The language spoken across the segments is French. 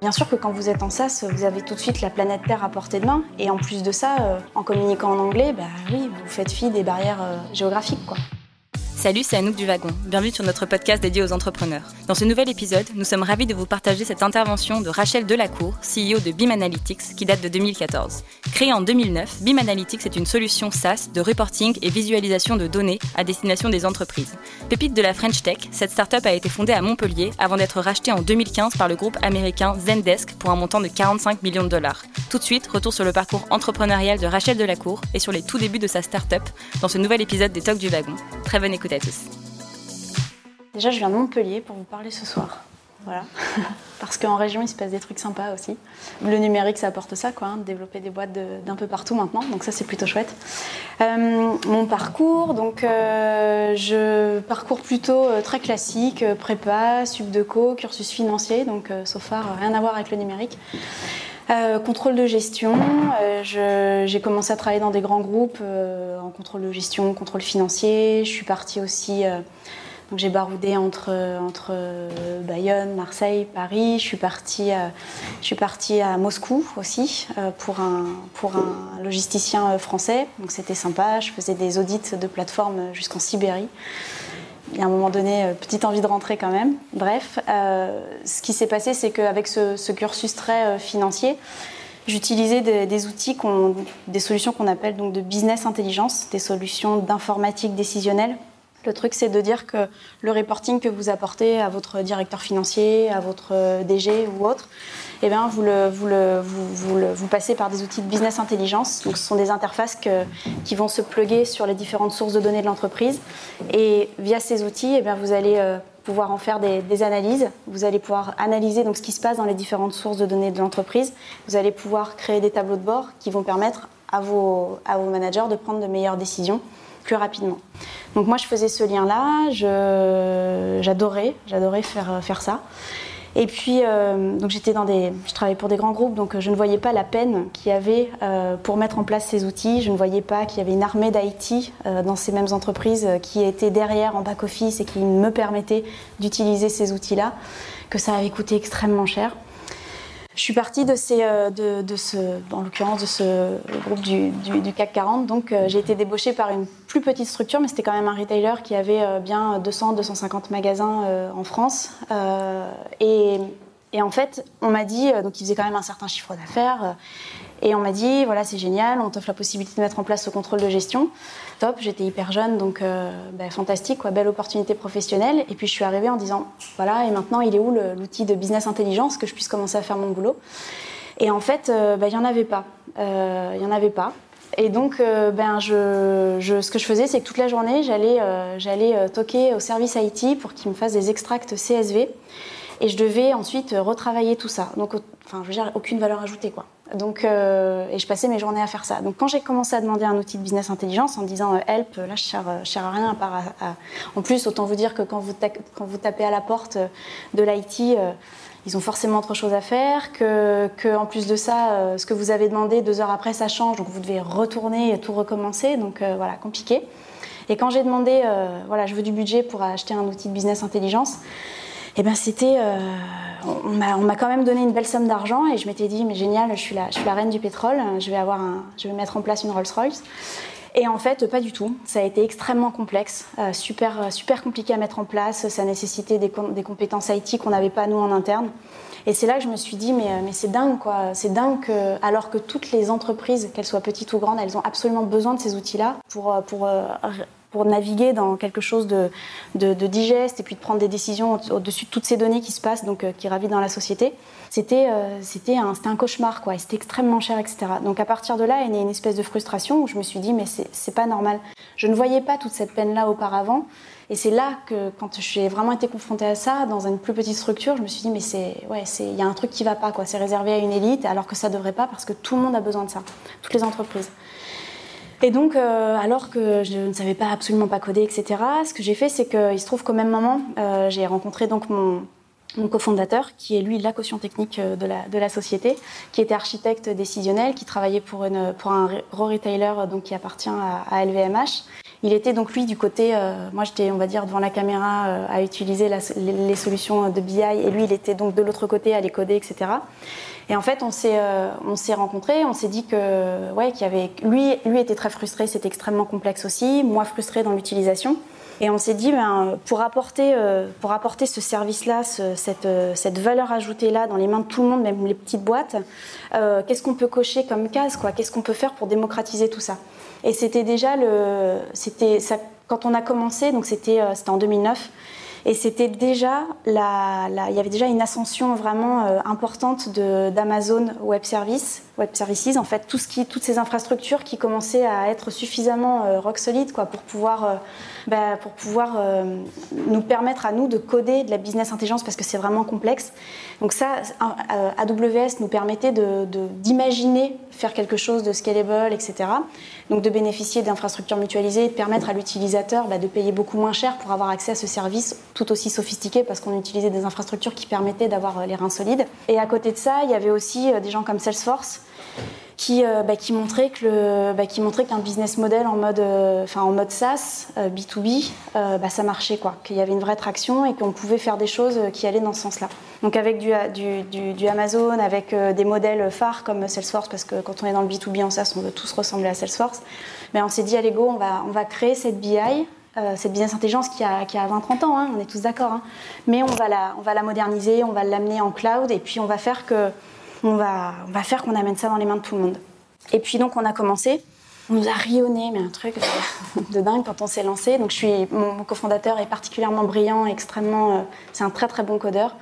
Bien sûr que quand vous êtes en SaaS, vous avez tout de suite la planète Terre à portée de main. Et en plus de ça, euh, en communiquant en anglais, bah oui, vous faites fi des barrières euh, géographiques. Quoi. Salut, c'est Anouk du Wagon. Bienvenue sur notre podcast dédié aux entrepreneurs. Dans ce nouvel épisode, nous sommes ravis de vous partager cette intervention de Rachel Delacour, CEO de BIM Analytics, qui date de 2014. Créée en 2009, BIM Analytics est une solution SaaS de reporting et visualisation de données à destination des entreprises. Pépite de la French Tech, cette startup a été fondée à Montpellier avant d'être rachetée en 2015 par le groupe américain Zendesk pour un montant de 45 millions de dollars. Tout de suite, retour sur le parcours entrepreneurial de Rachel Delacour et sur les tout débuts de sa startup dans ce nouvel épisode des Talks du Wagon. Très bonne écoute Déjà, je viens de Montpellier pour vous parler ce soir. Parce qu'en région, il se passe des trucs sympas aussi. Le numérique, ça apporte ça, quoi, hein, développer des boîtes d'un peu partout maintenant. Donc ça, c'est plutôt chouette. Euh, mon parcours, donc euh, je parcours plutôt euh, très classique, prépa, subdeco, cursus financier, donc so far, rien à voir avec le numérique. contrôle de gestion, j'ai commencé à travailler dans des grands groupes en contrôle de gestion, contrôle financier. Je suis partie aussi j'ai baroudé entre, entre Bayonne, Marseille, Paris. Je suis partie, euh, je suis partie à Moscou aussi euh, pour un, pour un logisticien euh, français. Donc c'était sympa. Je faisais des audits de plateformes jusqu'en Sibérie. Y a un moment donné, petite envie de rentrer quand même. Bref, ce qui s'est passé, c'est qu'avec ce, cursus très financier, j'utilisais des, des, outils, des solutions qu'on appelle donc de business intelligence, des solutions d'informatique décisionnelle le truc, c'est de dire que le reporting que vous apportez à votre directeur financier, à votre DG ou autre, eh bien, vous, le, vous, le, vous, vous, passez par des outils de business intelligence. Donc, ce sont des interfaces qui vont se plugger sur les différentes sources de données de l'entreprise. Et via ces outils, eh bien, vous allez euh, pouvoir en faire des, analyses. Vous allez pouvoir analyser donc, ce qui se passe dans les différentes sources de données de l'entreprise. Vous allez pouvoir créer des tableaux de bord qui vont permettre à vos, à vos managers de prendre de meilleures décisions rapidement. Donc moi, je faisais ce lien-là, j'adorais, j'adorais faire, faire ça. Et puis, euh, je travaillais pour des grands groupes, donc euh, je ne voyais pas la peine qu'il y avait euh, pour mettre en place ces outils. Je ne voyais pas qu'il y avait une armée d'IT dans ces mêmes entreprises qui était derrière en back office et qui me permettait d'utiliser ces outils-là, que ça avait coûté extrêmement cher. Je suis partie de, ces, euh, de, ce, en l'occurrence de ce groupe du, CAC 40. Donc euh, j'ai été débauchée par une plus petite structure, mais c'était quand même un retailer qui avait euh, bien 200-250 magasins en France. Et, et, en fait, on m'a dit, donc il faisait quand même un certain chiffre d'affaires. Et on m'a dit, voilà, c'est génial, on t'offre la possibilité de mettre en place ce contrôle de gestion. Top, j'étais hyper jeune, donc euh, bah, fantastique, quoi, belle opportunité professionnelle. Et puis je suis arrivée en disant, voilà, et maintenant il est où l'outil de business intelligence que je puisse commencer à faire mon boulot? Et en fait, euh, bah, il n'y en avait pas. Euh, il n'y en avait pas. Et donc, ben, je, ce que je faisais, c'est que toute la journée, j'allais j'allais toquer au service IT pour qu'ils me fassent des extracts CSV. Et je devais ensuite retravailler tout ça. Donc, enfin, je veux dire, aucune valeur ajoutée, quoi. Donc, euh, et je passais mes journées à faire ça. Donc, quand j'ai commencé à demander un outil de business intelligence en disant euh, help, là, je ne sers, à rien. À part En plus, autant vous dire que quand vous, quand vous tapez à la porte de l'IT, euh, ils ont forcément autre chose à faire. Que, que en plus de ça, ce que vous avez demandé deux heures après, ça change. Donc, vous devez retourner et tout recommencer. Donc, voilà, compliqué. Et quand j'ai demandé, voilà, je veux du budget pour acheter un outil de business intelligence, et eh ben c'était, euh, on m'a quand même donné une belle somme d'argent et je m'étais dit mais génial, je suis la, reine du pétrole, je vais avoir je vais mettre en place une Rolls-Royce. Et en fait, pas du tout. Ça a été extrêmement complexe, euh, super, super compliqué à mettre en place. Ça nécessitait des, compétences IT qu'on n'avait pas nous en interne. Et c'est là que je me suis dit, mais, mais c'est dingue, quoi. C'est dingue que, alors que toutes les entreprises, qu'elles soient petites ou grandes, elles ont absolument besoin de ces outils-là pour, pour pour naviguer dans quelque chose de, digeste et puis de prendre des décisions au-dessus de toutes ces données qui se passent, donc euh, qui ravitent dans la société. C'était euh, un, cauchemar, quoi. C'était extrêmement cher, etc. Donc à partir de là, il y a une espèce de frustration où je me suis dit, mais c'est pas normal. Je ne voyais pas toute cette peine-là auparavant. Et c'est là que, quand j'ai vraiment été confrontée à ça, dans une plus petite structure, je me suis dit, mais c'est, ouais, il y a un truc qui va pas, quoi. C'est réservé à une élite, alors que ça devrait pas, parce que tout le monde a besoin de ça, toutes les entreprises. Et donc, euh, alors que je ne savais pas absolument pas coder, etc., ce que j'ai fait, c'est qu'il se trouve qu'au même moment, euh, j'ai rencontré donc mon, mon cofondateur, qui est lui la caution technique euh, de la, société, qui était architecte décisionnel, qui travaillait pour, une, pour un retailer donc, qui appartient à, LVMH. Il était donc lui du côté, moi j'étais on va dire devant la caméra à utiliser les, solutions de BI et lui il était donc de l'autre côté à les coder, etc. Et en fait on s'est on s'est rencontrés, on s'est dit que ouais qu'il y avait lui lui était très frustré, c'était extrêmement complexe aussi, moi frustré dans l'utilisation. Et on s'est dit, ben, pour, apporter, euh, pour apporter ce service-là, cette, euh, cette, valeur ajoutée-là dans les mains de tout le monde, même les petites boîtes, euh, qu'est-ce qu'on peut cocher comme case Qu'est-ce qu'on peut faire pour démocratiser tout ça? Et c'était déjà le. Quand on a commencé, donc c'était, c'était en 2009, et c'était déjà, il y avait déjà une ascension vraiment importante de, d'Amazon Web Services, Web Services, en fait, tout ce qui, toutes ces infrastructures qui commençaient à être suffisamment rock solide quoi, pour pouvoir bah, pour pouvoir euh, nous permettre à nous de coder de la business intelligence parce que c'est vraiment complexe. Donc ça, AWS nous permettait d'imaginer faire quelque chose de scalable, etc. Donc de bénéficier d'infrastructures mutualisées, de permettre à l'utilisateur bah, de payer beaucoup moins cher pour avoir accès à ce service tout aussi sophistiqué parce qu'on utilisait des infrastructures qui permettaient d'avoir euh, les reins solides. Et à côté de ça, il y avait aussi euh, des gens comme Salesforce qui, euh, bah, bah, qui montrait qu'un business model en mode, euh, SaaS, B2B, euh, bah, ça marchait qu'il y avait une vraie traction et qu'on pouvait faire des choses qui allaient dans ce sens-là. Donc avec du, Amazon, avec des modèles phares comme Salesforce, parce que quand on est dans le B2B en SaaS, on veut tous ressembler à Salesforce, mais on s'est dit allez go, on va, créer cette BI, cette business intelligence qui a, qui a 20-30 ans, hein, on est tous d'accord. Hein. Mais on va la moderniser, on va l'amener en cloud et puis on va faire que on va, on va faire qu'on amène ça dans les mains de tout le monde. Et puis donc on a commencé. On nous a rionné, mais un truc de dingue quand on s'est lancé. Donc je suis, mon, cofondateur est particulièrement brillant, extrêmement, euh, c'est un très très bon codeur.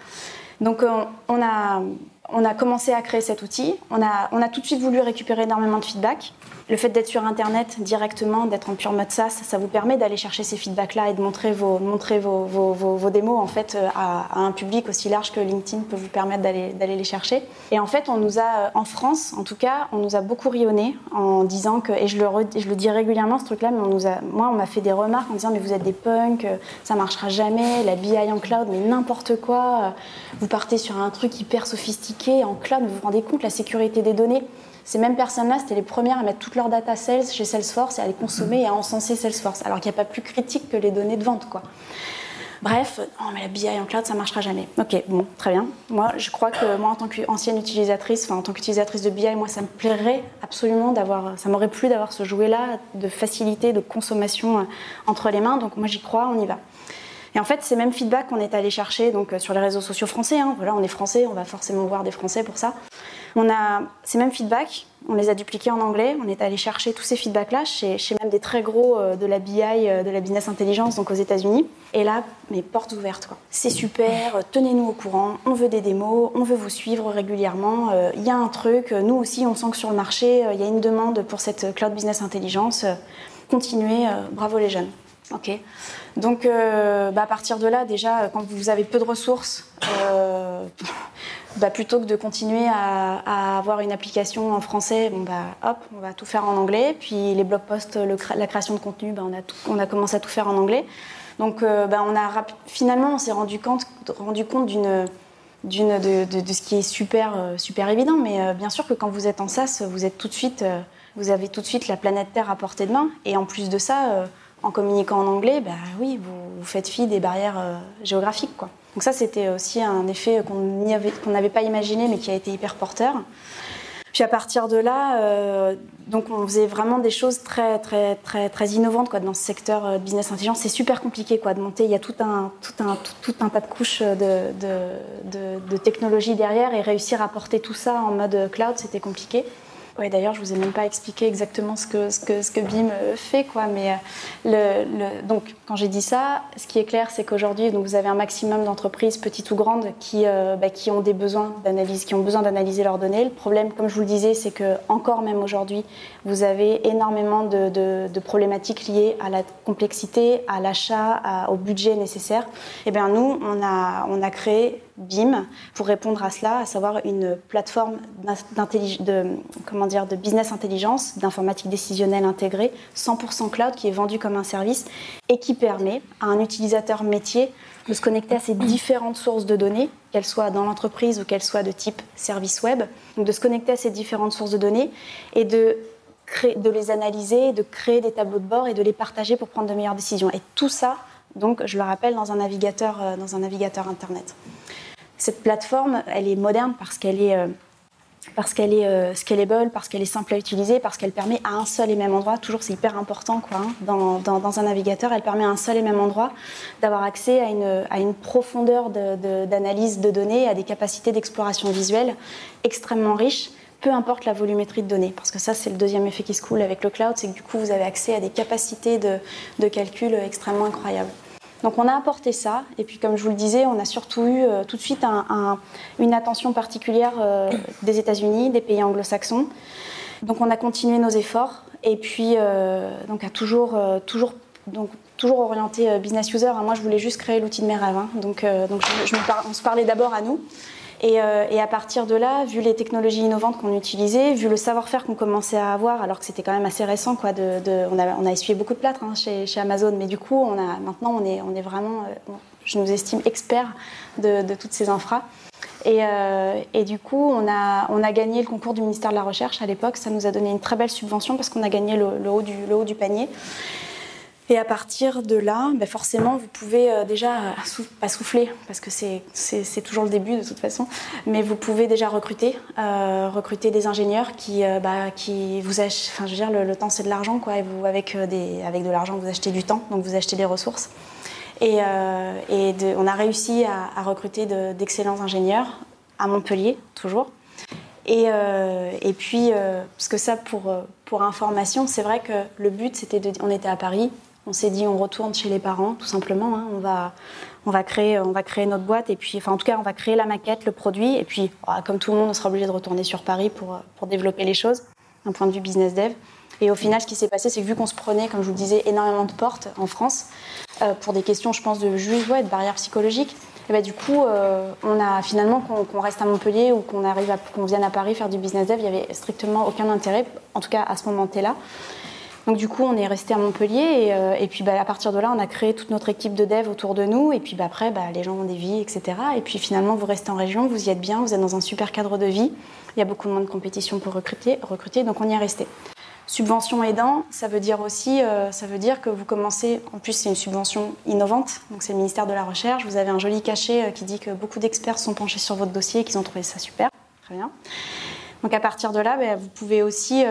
Donc euh, on, a, on a commencé à créer cet outil. On a, on a tout de suite voulu récupérer énormément de feedback. Le fait d'être sur Internet directement, d'être en pure mode SaaS, ça vous permet d'aller chercher ces feedbacks-là et de montrer vos, démos en fait euh, à, un public aussi large que LinkedIn peut vous permettre d'aller, les chercher. Et en fait, on nous a, euh, en France, en tout cas, on nous a beaucoup rionné en disant que, et je le, dis régulièrement ce truc-là, mais moi, on m'a fait des remarques en disant mais vous êtes des punks, ça marchera jamais, la BI en cloud, mais n'importe quoi. Vous partez sur un truc hyper sophistiqué en cloud, vous vous rendez compte la sécurité des données. Ces mêmes personnes-là, c'était les premières à mettre toutes leurs data sales chez Salesforce et à les consommer et à encenser Salesforce, alors qu'il n'y a pas plus critique que les données de vente, quoi. Bref, oh, mais la BI en cloud, ça marchera jamais. Ok, bon, très bien. Moi, je crois que moi, en tant qu'ancienne utilisatrice, enfin en tant qu'utilisatrice de BI, moi, ça me plairait absolument d'avoir, ça m'aurait plu d'avoir ce jouet-là de facilité, de consommation euh, entre les mains. Donc moi, j'y crois, on y va. Et en fait, ces mêmes feedbacks qu'on est allé chercher donc euh, sur les réseaux sociaux français. Hein, voilà, on est français, on va forcément voir des Français pour ça. On a ces mêmes feedbacks, on les a dupliqués en anglais. On est allé chercher tous ces feedbacks-là chez, même des très gros euh, de la BI, euh, de la business intelligence, donc aux États-Unis. Et là, mes portes ouvertes. C'est super, tenez-nous au courant. On veut des démos, on veut vous suivre régulièrement. Il y a un truc. Nous aussi, on sent que sur le marché, il y a une demande pour cette cloud business intelligence. Continuez, bravo les jeunes. Ok. Donc, euh, bah, à partir de là, déjà, quand vous avez peu de ressources, euh, bah, plutôt que de continuer à, avoir une application en français, bah, hop, on va tout faire en anglais. Puis les blog posts, la création de contenu, bah, on, a a commencé à tout faire en anglais. Donc, euh, finalement, on s'est rendu compte, d'une de, ce qui est super, super évident. Mais bien sûr que quand vous êtes en SaaS, vous êtes tout de suite, vous avez tout de suite la planète Terre à portée de main. Et en plus de ça, en communiquant en anglais, oui, vous, faites fi des barrières euh, géographiques. Donc ça, c'était aussi un effet qu'on n'avait pas imaginé, mais qui a été hyper porteur. Puis à partir de là, euh, donc on faisait vraiment des choses très très très très innovantes quoi dans ce secteur euh, business intelligent. C'est super compliqué quoi de monter. Il y a tout un tout un tout, un tas de couches de, de, de, technologie derrière et réussir à porter tout ça en mode cloud, c'était compliqué. Oui, d'ailleurs, je vous ai même pas expliqué exactement ce que, ce que, ce que BIM euh, fait. Quoi, mais euh, le, donc, quand j'ai dit ça, ce qui est clair, c'est qu'aujourd'hui, vous avez un maximum d'entreprises, petites ou grandes, qui, euh, bah, qui ont des besoins d'analyse, qui ont besoin d'analyser leurs données. Le problème, comme je vous le disais, c'est que encore même aujourd'hui, vous avez énormément de, de, problématiques liées à la complexité, à l'achat, au budget nécessaire. Et eh bien, nous, on a, on a créé BIM pour répondre à cela, à savoir une plateforme de, comment dire, de business intelligence, d'informatique décisionnelle intégrée, 100% cloud, qui est vendue comme un service et qui permet à un utilisateur métier de se connecter à ces différentes sources de données, qu'elles soient dans l'entreprise ou qu'elles soient de type service web, de se connecter à ces différentes sources de données et de de les analyser, de créer des tableaux de bord et de les partager pour prendre de meilleures décisions. Et tout ça, donc, je le rappelle, dans un navigateur, dans un navigateur Internet. Cette plateforme, elle est moderne parce qu'elle est parce qu'elle est euh, scalable, parce qu'elle est simple à utiliser, parce qu'elle permet à un seul et même endroit, toujours c'est hyper important quoi, hein, dans, un navigateur, elle permet à un seul et même endroit d'avoir accès à une, profondeur d'analyse de, données, à des capacités d'exploration visuelle extrêmement riches, peu importe la volumétrie de données. Parce que ça, c'est le deuxième effet qui se coule avec le cloud, c'est que du coup, vous avez accès à des capacités de calcul extrêmement incroyables. Donc on a apporté ça, et puis comme je vous le disais, on a surtout eu euh, tout de suite une attention particulière euh, des États-Unis, des pays anglo-saxons. Donc on a continué nos efforts, et puis euh, donc a toujours, toujours, donc, toujours orienté business user. Moi, je voulais juste créer l'outil de mes rêves, hein. donc, donc on se parlait d'abord à nous. Euh, et, à partir de là, vu les technologies innovantes qu'on utilisait, vu le savoir-faire qu'on commençait à avoir, alors que c'était quand même assez récent, quoi, on, a, essuyé beaucoup de plâtre hein, chez, Amazon, mais du coup, maintenant, on est, vraiment, euh, je nous estime experts de, toutes ces infras. Et, euh, du coup, on a, gagné le concours du ministère de la Recherche à l'époque. Ça nous a donné une très belle subvention parce qu'on a gagné le haut du panier. Et à partir de là, ben forcément, vous pouvez euh, déjà, pas souffler, parce que c'est toujours le début de toute façon, mais vous pouvez déjà recruter, euh, recruter des ingénieurs qui, euh, bah, qui vous achètent, enfin je veux dire, le, temps c'est de l'argent, quoi, et vous, avec, des, avec de l'argent, vous achetez du temps, donc vous achetez des ressources. Et, et on a réussi à, à recruter d'excellents ingénieurs à Montpellier, toujours. Et, et, puis, parce que ça, pour, pour information, c'est vrai que le but, c'était de. On était à Paris, on s'est dit on retourne chez les parents, tout simplement. Hein. On, va, créer, on va créer notre boîte et puis, enfin, en tout cas, on va créer la maquette, le produit. Et puis, ah, comme tout le monde, on sera obligé de retourner sur Paris pour, pour développer les choses, d'un point de vue business dev. Et au final, ce qui s'est passé, c'est que vu qu'on se prenait, comme je vous le disais, énormément de portes en France, euh, pour des questions, je pense, de juge, ouais, de barrières psychologiques, et ben, du coup, euh, on a finalement qu'on reste à Montpellier ou qu'on arrive qu'on vienne à Paris faire du business dev, il n'y avait strictement aucun intérêt, en tout cas à ce moment-là. Donc du coup, on est resté à Montpellier et, euh, puis bah, à partir de là, on a créé toute notre équipe de dev autour de nous. Et puis bah, après, bah, les gens ont des vies, etc. Et puis finalement, vous restez en région, vous y êtes bien, vous êtes dans un super cadre de vie. Il y a beaucoup moins de compétition pour recruter, donc on y est resté. Subvention aidant, ça veut dire aussi, euh, ça veut dire que vous commencez, en plus c'est une subvention innovante, donc c'est le ministère de la Recherche, vous avez un joli cachet euh, qui dit que beaucoup d'experts sont penchés sur votre dossier et qu'ils ont trouvé ça super, très bien. Donc à partir de là, vous pouvez aussi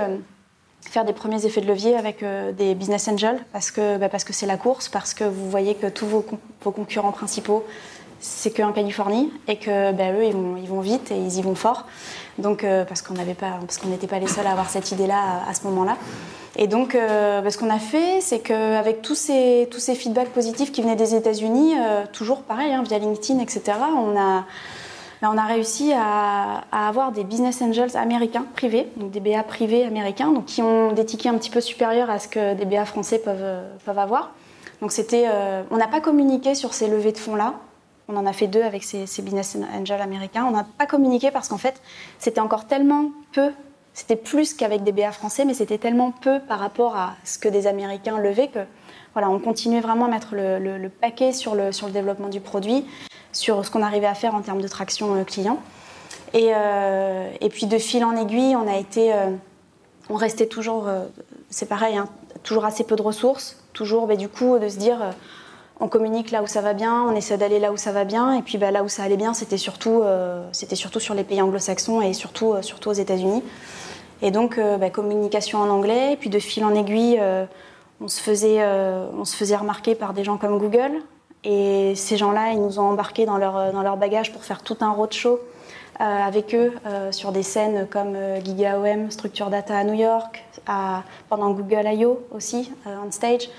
faire des premiers effets de levier avec euh, des business angels parce que bah, parce que c'est la course, parce que vous voyez que tous vos, vos concurrents principaux c'est qu'en Californie et que bah, eux ils vont, ils vont vite et ils y vont fort. Donc euh, parce qu'on n'avait pas n'était pas les seuls à avoir cette idée là à, ce moment-là. Et donc euh, bah, ce qu'on a fait c'est qu'avec tous ces tous ces feedbacks positifs qui venaient des États-Unis, toujours pareil hein, via LinkedIn etc. On a on a réussi à, avoir des business angels américains privés, donc des BA privés américains, donc qui ont des tickets un petit peu supérieurs à ce que des BA français peuvent, peuvent avoir. Donc c'était, euh, on n'a pas communiqué sur ces levées de fonds là. On en a fait deux avec ces, business angels américains. On n'a pas communiqué parce qu'en fait, c'était encore tellement peu. C'était plus qu'avec des BA français, mais c'était tellement peu par rapport à ce que des Américains levaient que voilà, on continuait vraiment à mettre le, le paquet sur le, sur le développement du produit sur ce qu'on arrivait à faire en termes de traction euh, client. Et, euh, et, puis de fil en aiguille, on a été, euh, on restait toujours, c'est pareil, hein, toujours assez peu de ressources, toujours, mais du coup, de se dire, on communique là où ça va bien, on essaie d'aller là où ça va bien, et puis bah, là où ça allait bien, c'était surtout, c'était surtout sur les pays anglo-saxons et surtout, surtout aux États-Unis. Et donc, bah, communication en anglais, et puis de fil en aiguille, on, se faisait, on se faisait remarquer par des gens comme Google, et ces gens-là, ils nous ont embarqués dans leur, dans leur bagage pour faire tout un roadshow euh, avec eux euh, sur des scènes comme euh, GigaOM, Structure Data à New York, pendant Google I.O. aussi, on stage.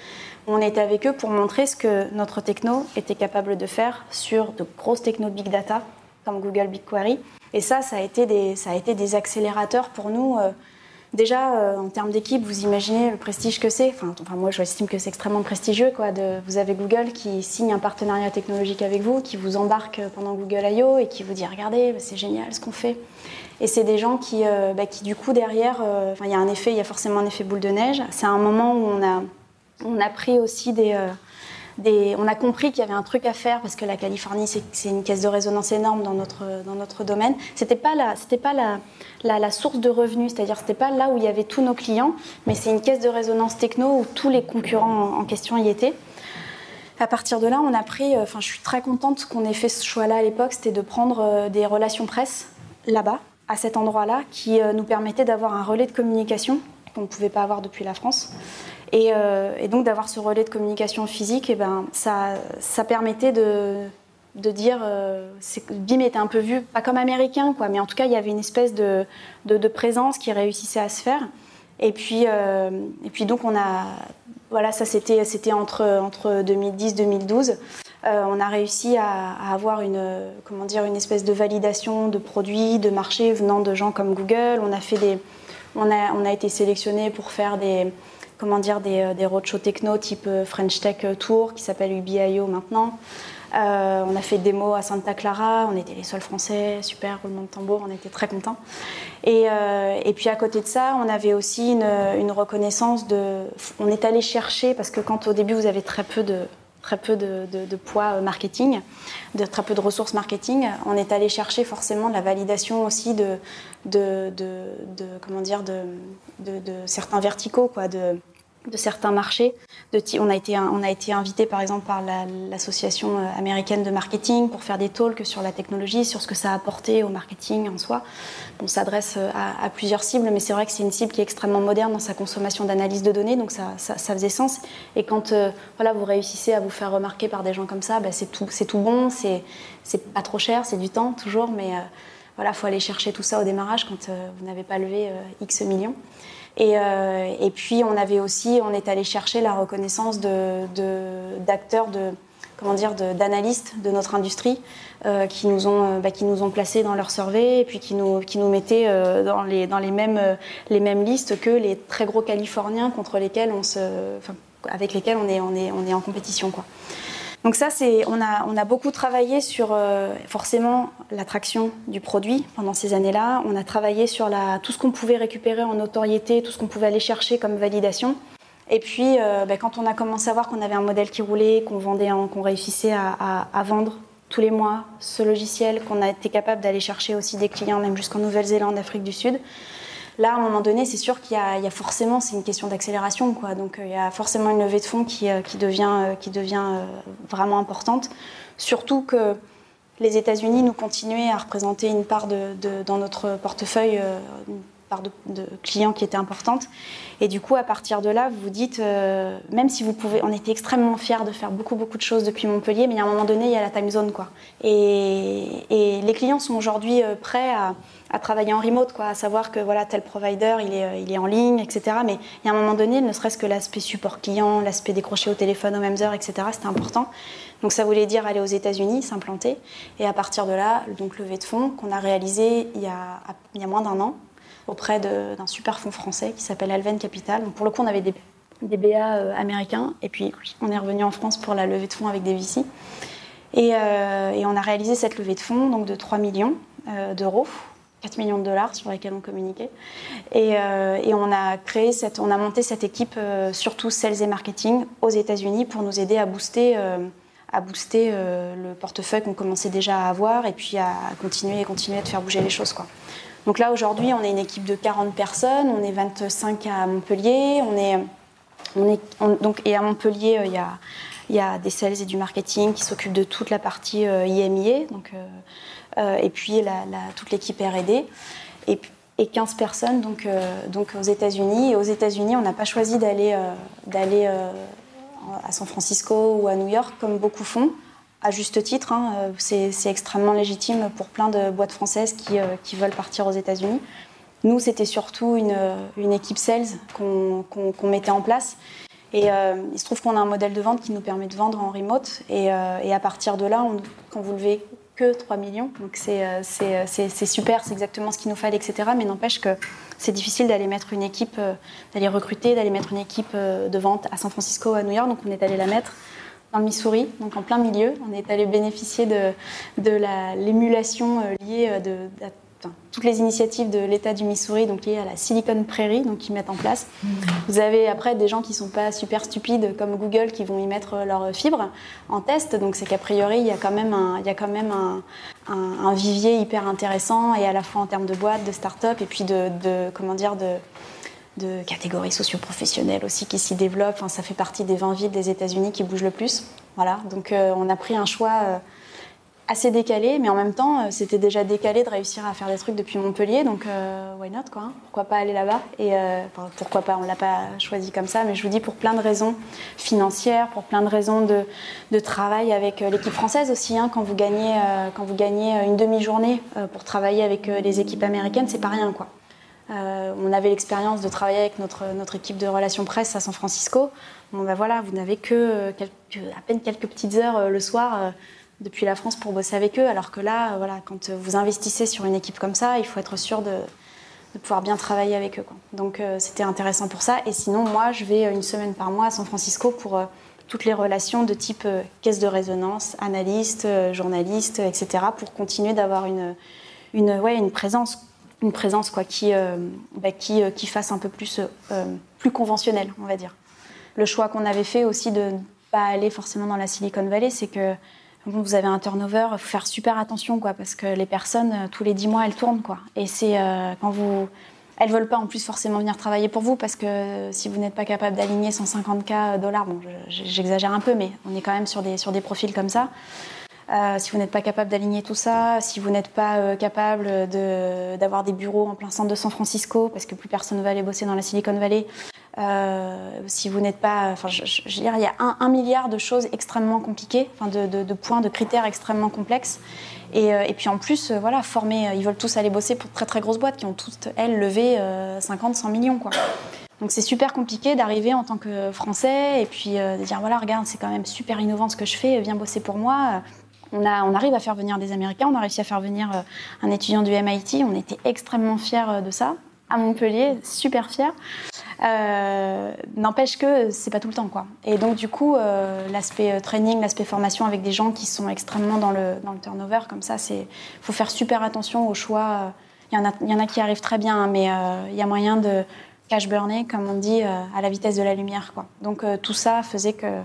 On était avec eux pour montrer ce que notre techno était capable de faire sur de grosses techno big data comme Google BigQuery. Et ça, ça a été des, ça a été des accélérateurs pour nous Déjà, euh, en termes d'équipe, vous imaginez le prestige que c'est. Enfin, moi, j'estime que c'est extrêmement prestigieux. Vous avez Google qui signe un partenariat technologique avec vous, qui vous embarque pendant Google I.O. et qui vous dit Regardez, bah, c'est génial ce qu'on fait. Et c'est des gens qui, euh, bah, du coup, derrière, euh, il y a un effet, il y a forcément un effet boule de neige. C'est un moment où on a pris aussi des, on a compris qu'il y avait un truc à faire parce que la Californie, c'est une caisse de résonance énorme dans notre, dans notre domaine. C'était pas la, c'était pas la, la, source de revenus, c'est-à-dire c'était pas là où il y avait tous nos clients, mais c'est une caisse de résonance techno où tous les concurrents en, question y étaient. À partir de là, on a pris, euh, enfin, je suis très contente qu'on ait fait ce choix-là à l'époque, c'était de prendre euh, des relations presse là-bas, à cet endroit-là, qui nous permettait d'avoir un relais de communication qu'on ne pouvait pas avoir depuis la France. Euh, et, donc d'avoir ce relais de communication physique, et eh ben, ça, ça permettait de, de dire, euh, BIM était un peu vu, pas comme américain, quoi, mais en tout cas il y avait une espèce de, de, présence qui réussissait à se faire. Et puis, euh, et puis donc on a, voilà, ça c'était, c'était entre, entre 2010-2012. on a réussi à, à, avoir une, comment dire, une espèce de validation de produits, de marchés venant de gens comme Google. On a fait des, on a, on a été sélectionné pour faire des, comment dire, des, euh, des roadshows techno type euh, French Tech Tour qui s'appelle UBIO maintenant. Euh, on a fait des démo à Santa Clara, on était les seuls français, super, roulement de tambour, on était très contents. Et, et, puis à côté de ça, on avait aussi une, une, reconnaissance de. On est allé chercher, parce que quand au début vous avez très peu de, très peu de, poids marketing, de très peu de ressources marketing, on est allé chercher forcément la validation aussi de, de, de, certains verticaux, de certains marchés. On, a été, invité par exemple par l'association euh, américaine de marketing pour faire des talks sur la technologie, sur ce que ça a apporté au marketing en soi. On s'adresse euh, à, plusieurs cibles, mais c'est vrai que c'est une cible qui est extrêmement moderne dans sa consommation d'analyse de données, donc ça, faisait sens. Et quand euh, voilà, vous réussissez à vous faire remarquer par des gens comme ça, ben c'est tout, bon, c'est pas trop cher, c'est du temps toujours, mais voilà, il faut aller chercher tout ça au démarrage quand vous n'avez pas levé X millions. Euh, et, puis on avait aussi, on est allé chercher la reconnaissance d'acteurs, de, comment dire, d'analystes de, notre industrie euh, qui nous ont, euh, bah, qui nous ont placés dans leur survey et puis qui nous, qui nous mettaient dans les, dans les mêmes, les mêmes listes que les très gros Californiens contre lesquels on se, avec lesquels on est, on est, on est en compétition, quoi. Donc ça, c'est, on, a, beaucoup travaillé sur euh, forcément l'attraction du produit pendant ces années-là. On a travaillé sur tout ce qu'on pouvait récupérer en notoriété, tout ce qu'on pouvait aller chercher comme validation. Et puis, euh, ben, quand on a commencé à voir qu'on avait un modèle qui roulait, qu'on vendait, qu'on réussissait à, à, vendre tous les mois ce logiciel, qu'on a été capable d'aller chercher aussi des clients, même jusqu'en Nouvelle-Zélande, Afrique du Sud, Là, à un moment donné, c'est sûr qu'il y, a forcément, c'est une question d'accélération, quoi. Donc, euh, il y a forcément une levée de fonds qui, euh, devient, euh, vraiment importante. Surtout que les États-Unis nous continuaient à représenter une part dans notre portefeuille, part de, clients qui était importante. Et du coup, à partir de là, vous vous dites, même si vous pouvez, on était extrêmement fiers de faire beaucoup, beaucoup de choses depuis Montpellier, mais à un moment donné, il y a la time zone, quoi. Et, les clients sont aujourd'hui prêts à à travailler en remote, quoi, à savoir que voilà, tel provider, il est, euh, il est en ligne, etc. Mais il y a un moment donné, ne serait-ce que l'aspect support client, l'aspect décroché au téléphone aux mêmes heures, etc., c'était important. Donc ça voulait dire aller aux États-Unis, s'implanter. Et à partir de là, donc levée de fonds qu'on a réalisé il y a, il y a moins d'un an auprès d'un super fonds français qui s'appelle Alven Capital. Pour le coup, on avait des, BA euh, américains et puis on est revenu en France pour la levée de fonds avec des VC. Et, euh, et, on a réalisé cette levée de fonds donc de 3 millions d'euros 4 millions de dollars sur lesquels on communiquait. Euh, et, on a créé cette, on a monté cette équipe, euh, surtout sales et marketing, aux États-Unis pour nous aider à booster, euh, à booster le portefeuille qu'on commençait déjà à avoir et puis à continuer et continuer à faire bouger les choses. Quoi. Donc là, aujourd'hui, on est une équipe de 40 personnes, on est 25 à Montpellier, on est, on est, donc, et à Montpellier, il y a y a des sales et du marketing qui s'occupent de toute la partie IMIA, donc euh, et puis la, toute l'équipe R&D. Et, et 15 personnes donc, euh, donc aux États-Unis. Et aux États-Unis, on n'a pas choisi d'aller euh, d'aller à San Francisco ou à New York comme beaucoup font, à juste titre. Hein. c'est extrêmement légitime pour plein de boîtes françaises qui, qui veulent partir aux États-Unis. Nous, c'était surtout une, équipe sales qu'on mettait en place. Et il se trouve qu'on a un modèle de vente qui nous permet de vendre en remote. Et, à partir de là, on, quand vous levez que 3 millions. Donc euh, euh, c'est super, c'est exactement ce qu'il nous fallait, etc. Mais n'empêche que c'est difficile d'aller mettre une équipe, euh, d'aller recruter, d'aller mettre une équipe de vente à San Francisco, à New York. Donc on est allé la mettre dans le Missouri, donc en plein milieu. On est allé bénéficier de, de l'émulation liée de, toutes les initiatives de l'État du Missouri, donc liées à la Silicon Prairie, donc qui mettent en place. Vous avez après des gens qui sont pas super stupides comme Google qui vont y mettre leur fibre en test. Donc c'est qu'a priori il y a quand même un, il y a quand même un, un, vivier hyper intéressant et à la fois en termes de boîtes, de start-up et puis de, de comment dire de de catégories socio-professionnelles aussi qui s'y développent. Enfin, ça fait partie des 20 villes des États-Unis qui bougent le plus. Voilà, donc euh, on a pris un choix euh, assez décalé, mais en même temps, euh, c'était déjà décalé de réussir à faire des trucs depuis Montpellier, donc why not quoi hein. Pourquoi pas aller là-bas Et pourquoi pas On l'a pas choisi comme ça, mais je vous dis pour plein de raisons financières, pour plein de raisons de, travail avec l'équipe française aussi. Hein, quand vous gagnez, quand vous gagnez une demi-journée pour travailler avec les équipes américaines, c'est pas rien quoi. Euh, on avait l'expérience de travailler avec notre, notre équipe de relations presse à San Francisco. Bon, ben voilà, vous n'avez que euh, à peine quelques petites heures euh, le soir depuis la France pour bosser avec eux, alors que là, voilà, quand vous investissez sur une équipe comme ça, il faut être sûr de, pouvoir bien travailler avec eux. Donc c'était intéressant pour ça. Et sinon, moi, je vais une semaine par mois à San Francisco pour toutes les relations de type caisse de résonance, analyste, journaliste, etc., pour continuer d'avoir une, une présence une présence quoi, qui, euh, bah, qui, euh, qui, fasse un peu plus, euh, plus conventionnelle, on va dire. Le choix qu'on avait fait aussi de ne pas aller forcément dans la Silicon Valley, c'est que vous avez un turnover, il faut faire super attention, quoi, parce que les personnes, tous les 10 mois, elles tournent. Quoi. Et c'est quand vous. Elles veulent pas en plus forcément venir travailler pour vous, parce que si vous n'êtes pas capable d'aligner 150K dollars, bon, j'exagère un peu, mais on est quand même sur des, sur des profils comme ça. Euh, si vous n'êtes pas capable d'aligner tout ça, si vous n'êtes pas euh, capable d'avoir des bureaux en plein centre de San Francisco, parce que plus personne ne va aller bosser dans la Silicon Valley, euh, si vous n'êtes pas, enfin, je, veux dire, il y a un, milliard de choses extrêmement compliquées, enfin, de, points, de critères extrêmement complexes. Et, puis en plus, voilà, former, ils veulent tous aller bosser pour très très grosses boîtes qui ont toutes elles levé 50, 100 millions, quoi. Donc c'est super compliqué d'arriver en tant que Français et puis de dire voilà regarde c'est quand même super innovant ce que je fais, viens bosser pour moi on, arrive à faire venir des Américains, on a réussi à faire venir euh, un étudiant du MIT, on était extrêmement fiers euh, de ça, à Montpellier, super fiers. Euh, n'empêche que c'est pas tout le temps quoi. Et donc du coup, l'aspect training, l'aspect formation avec des gens qui sont extrêmement dans le, turnover comme ça, c'est faut faire super attention au choix. Il y, en a, qui arrivent très bien, hein, mais il y a moyen de cash burner, comme on dit, à la vitesse de la lumière quoi. Donc tout ça faisait que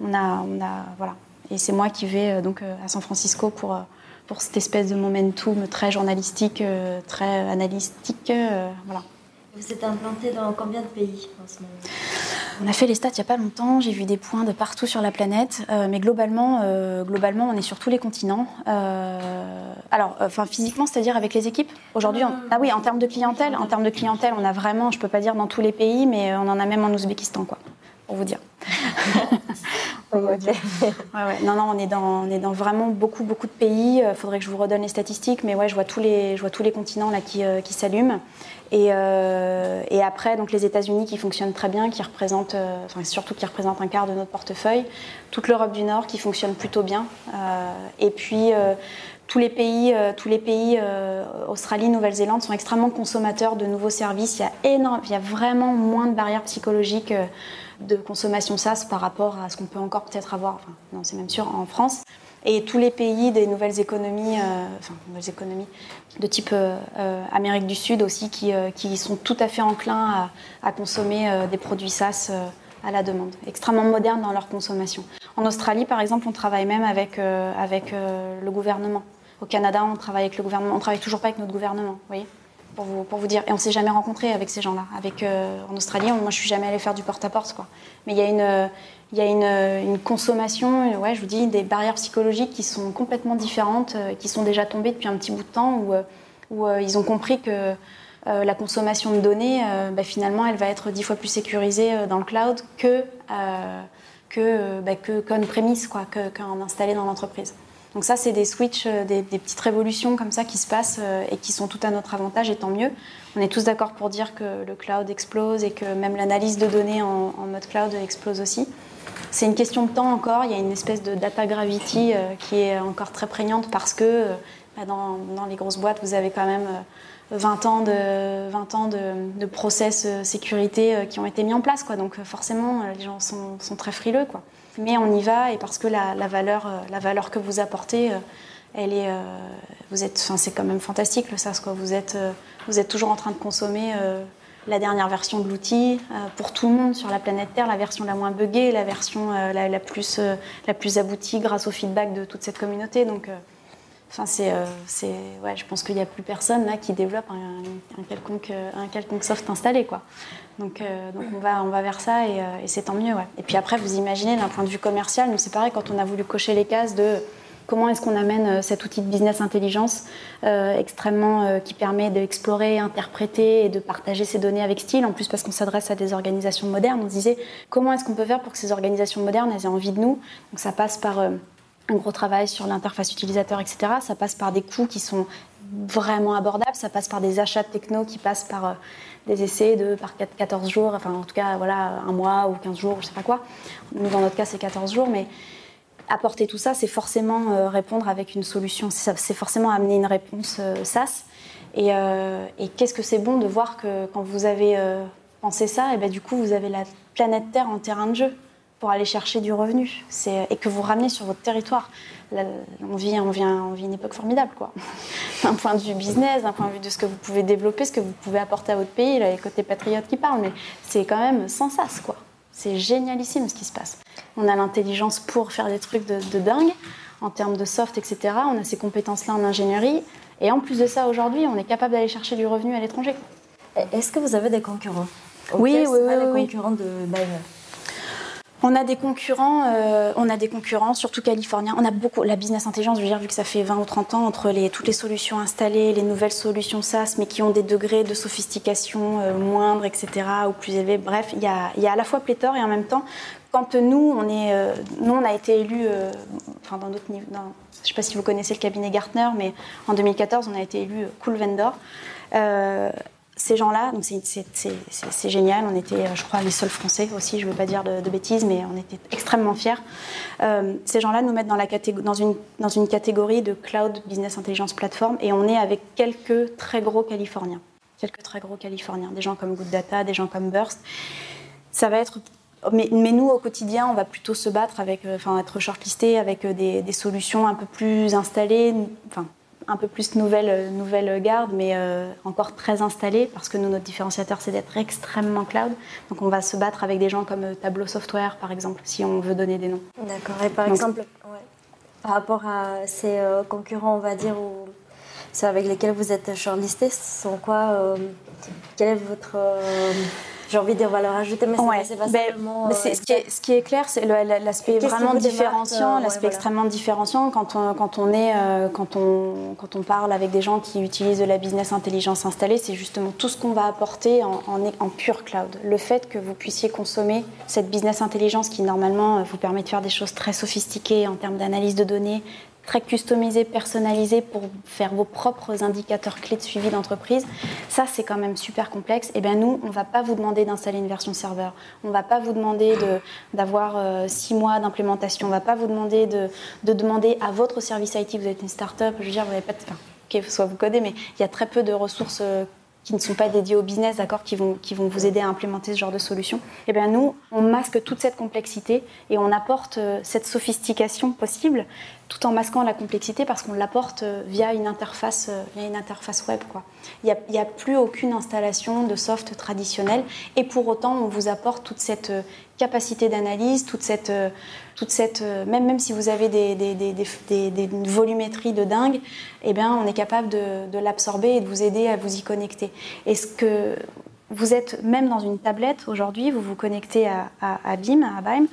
on a, on a voilà, et c'est moi qui vais euh, donc euh, à San Francisco pour, euh, pour cette espèce de momentum très journalistique, très analytique. voilà. Vous êtes implanté dans combien de pays en ce moment? On a fait les stats il n'y a pas longtemps, j'ai vu des points de partout sur la planète, mais globalement, globalement, on est sur tous les continents. alors, enfin, physiquement, c'est-à-dire avec les équipes Aujourd'hui, ah oui, en termes de clientèle, en termes de clientèle, on a vraiment, je ne peux pas dire dans tous les pays, mais on en a même en Ouzbékistan, quoi, pour vous dire. Non, non, on est, dans, on est dans vraiment beaucoup, beaucoup de pays. Il faudrait que je vous redonne les statistiques, mais ouais, je vois tous les, je vois tous les continents là qui, euh, qui s'allument. Et, euh, et, après, donc les États-Unis qui fonctionnent très bien, qui représentent, euh, enfin, surtout qui représentent un quart de notre portefeuille. Toute l'Europe du Nord qui fonctionne plutôt bien. et puis tous les pays, tous les pays Australie, Nouvelle-Zélande sont extrêmement consommateurs de nouveaux services. Il y a énorme, il y a vraiment moins de barrières psychologiques de consommation SaaS par rapport à ce qu'on peut encore peut-être avoir, enfin non c'est même sûr, en France. Et tous les pays des nouvelles économies, euh, enfin nouvelles économies de type euh, euh, Amérique du Sud aussi, qui, qui, sont tout à fait enclins à, consommer des produits SaaS à la demande, extrêmement modernes dans leur consommation. En Australie, par exemple, on travaille même avec, avec le gouvernement. Au Canada, on travaille avec le gouvernement. On travaille toujours pas avec notre gouvernement, vous voyez pour vous, dire. Et on s'est jamais rencontré avec ces gens-là. Avec, euh, en Australie, moi, je suis jamais allée faire du porte-à-porte. quoi. Mais il y a une, il y une, consommation, ouais, je vous dis, des barrières psychologiques qui sont complètement différentes, euh, qui sont déjà tombées depuis un petit bout de temps, où, euh, ils ont compris que la consommation de données, bah, finalement, elle va être dix fois plus sécurisée dans le cloud que bah, que prémisse, quoi, qu'en installé dans l'entreprise. Donc ça, c'est des switches, euh, des, petites révolutions comme ça qui se passent euh, et qui sont tout à notre avantage et tant mieux. On est tous d'accord pour dire que le cloud explose et que même l'analyse de données en, mode cloud explose aussi. C'est une question de temps encore. Il y a une espèce de data gravity euh, qui est encore très prégnante parce que bah, dans, les grosses boîtes, vous avez quand même 20 ans de, 20 ans de, process sécurité qui ont été mis en place. Donc forcément, les gens sont, très frileux. Mais on y va et parce que la, valeur, euh, la valeur que vous apportez, euh, Elle est, vous êtes, enfin, c'est quand même fantastique le SaaS, quoi. Vous êtes, vous êtes toujours en train de consommer la dernière version de l'outil pour tout le monde sur la planète Terre, la version la moins buggée, la version la, plus, la plus aboutie grâce au feedback de toute cette communauté. Donc, Enfin, c'est, euh, ouais, je pense qu'il n'y a plus personne là qui développe un, quelconque, un quelconque soft installé, quoi. Donc, euh, on va, vers ça et, euh, c'est tant mieux. Et puis après, vous imaginez d'un point de vue commercial, nous c'est pareil quand on a voulu cocher les cases de comment est-ce qu'on amène cet outil de business intelligence extrêmement qui permet d'explorer, interpréter et de partager ces données avec style. En plus parce qu'on s'adresse à des organisations modernes, on se disait comment est-ce qu'on peut faire pour que ces organisations modernes aient envie de nous? Donc ça passe par un gros travail sur l'interface utilisateur, etc. Ça passe par des coûts qui sont vraiment abordables, ça passe par des achats de techno qui passent par euh, des essais de par 14 jours, enfin en tout cas voilà un mois ou 15 jours, je sais pas quoi. Nous dans notre cas c'est 14 jours, mais apporter tout ça, c'est forcément euh, répondre avec une solution, c'est forcément amener une réponse euh, SaaS. Et, et qu'est-ce que c'est bon de voir que quand vous avez pensé ça, et ben, du coup vous avez la planète Terre en terrain de jeu pour aller chercher du revenu et que vous ramenez sur votre territoire. on, vit, on, vient, on vit une époque formidable, quoi. d'un point de vue business, d'un point de vue de ce que vous pouvez développer, ce que vous pouvez apporter à votre pays, là, les côtés patriotes qui parlent, mais c'est quand même sans sas, quoi. C'est génialissime ce qui se passe. On a l'intelligence pour faire des trucs de, de dingue en termes de soft, etc. On a ces compétences-là en ingénierie. Et en plus de ça, aujourd'hui, on est capable d'aller chercher du revenu à l'étranger. Est-ce que vous avez des concurrents? Oui, oui, oui, oui. concurrents de on a des concurrents, euh, on a des concurrents, surtout californiens. On a beaucoup la business intelligence, je veux dire, vu que ça fait 20 ou 30 ans entre toutes les solutions installées, les nouvelles solutions SaaS, mais qui ont des degrés de sophistication euh, moindres, etc., ou plus élevés. Bref, il y a, y a, à la fois pléthore et en même temps, quand nous, on est, euh, nous, on a été élus, enfin dans d'autres niveaux. je ne sais pas si vous connaissez le cabinet Gartner, mais en 2014, on a été élu Cool Vendor ces gens-là, donc c'est génial. On était, je crois, les seuls Français aussi. Je ne veux pas dire de, bêtises, mais on était extrêmement fiers. Euh, ces gens-là nous mettent dans, une, catégorie de cloud business intelligence platform, et on est avec quelques très gros Californiens, quelques très gros Californiens, des gens comme Good Data, des gens comme Burst. Ça va être mais, nous, au quotidien, on va plutôt se battre avec, euh, enfin, être shortlisté avec euh, des, solutions un peu plus installées, un peu plus nouvelle, nouvelle garde, mais euh, encore très installée, parce que nous, notre différenciateur, c'est d'être extrêmement cloud. Donc on va se battre avec des gens comme euh, Tableau Software, par exemple, si on veut donner des noms. D'accord. Et par exemple, par rapport à ces euh, concurrents, on va dire, ou ceux avec lesquels vous êtes shortlistés, sont quoi Quel est votre j'ai envie de dire valeur ajoutée, mais c'est pas ben, seulement. Euh, ce, qui est, ce, qui est, clair, c'est l'aspect vraiment différenciant, euh, l'aspect extrêmement différenciant quand on, quand on est, euh, quand on, quand on parle avec des gens qui utilisent de la business intelligence installée, c'est justement tout ce qu'on va apporter en, en, en, pure cloud. Le fait que vous puissiez consommer cette business intelligence qui normalement vous permet de faire des choses très sophistiquées en termes d'analyse de données, très customisé, personnalisé pour faire vos propres indicateurs clés de suivi d'entreprise. Ça, c'est quand même super complexe. Et eh bien nous, on ne va pas vous demander d'installer une version serveur. On ne va pas vous demander d'avoir euh, six mois d'implémentation. On ne va pas vous demander de, de, demander à votre service IT, vous êtes une start-up, je veux dire, vous n'avez pas de... Enfin, ok, soit vous codez, mais il y a très peu de ressources euh, qui ne sont pas dédiés au business, d'accord, qui vont, qui vont vous aider à implémenter ce genre de solution. Eh bien, nous, on masque toute cette complexité et on apporte euh, cette sophistication possible tout en masquant la complexité parce qu'on l'apporte euh, via une interface, euh, via une interface web. Il n'y a, a, plus aucune installation de soft traditionnel et pour autant, on vous apporte toute cette capacité d'analyse, toute cette, toute cette même, même si vous avez des, des, des, des, volumétries de dingue, eh bien, on est capable de, de l'absorber et de vous aider à vous y connecter. Est-ce que vous êtes même dans une tablette aujourd'hui, vous vous connectez à, à, BIM, à BIM.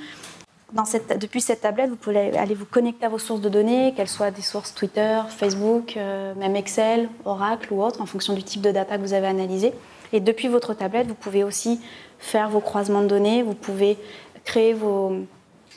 Dans cette, depuis cette tablette, vous pouvez aller vous connecter à vos sources de données, qu'elles soient des sources Twitter, Facebook, euh, même Excel, Oracle ou autre, en fonction du type de data que vous avez analysé. Et depuis votre tablette, vous pouvez aussi faire vos croisements de données, vous pouvez créer vos,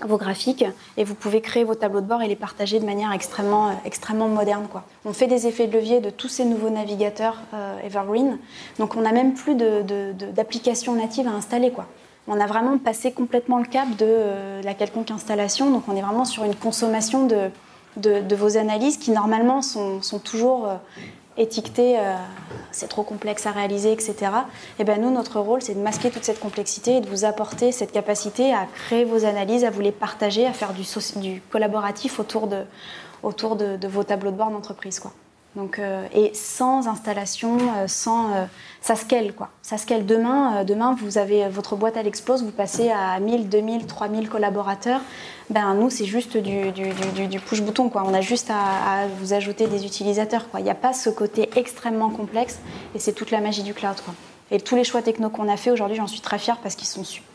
graphiques et vous pouvez créer vos tableaux de bord et les partager de manière extrêmement, euh, extrêmement moderne. Quoi. On fait des effets de levier de tous ces nouveaux navigateurs euh, Evergreen, donc on n'a même plus d'applications de, natives à installer. Quoi. On a vraiment passé complètement le cap de euh, la quelconque installation, donc on est vraiment sur une consommation de, vos analyses qui normalement sont toujours étiqueté, euh, c'est trop complexe à réaliser, etc. Et eh ben nous, notre rôle, c'est de masquer toute cette complexité et de vous apporter cette capacité à créer vos analyses, à vous les partager, à faire du, du collaboratif autour de, autour de, de vos tableaux de bord d'entreprise. Quoi. Donc, euh, et sans installation, euh, sans, euh, ça scale quoi. Ça demain. demain, vous avez votre boîte à l'explose, vous passez à 1000, 2000, 3000 collaborateurs. Ben nous, c'est juste du, push bouton quoi. On a juste à, à vous ajouter des utilisateurs quoi. Il n'y a pas ce côté extrêmement complexe et c'est toute la magie du cloud quoi. Et tous les choix techno qu'on a fait aujourd'hui, j'en suis très fière parce qu'ils sont super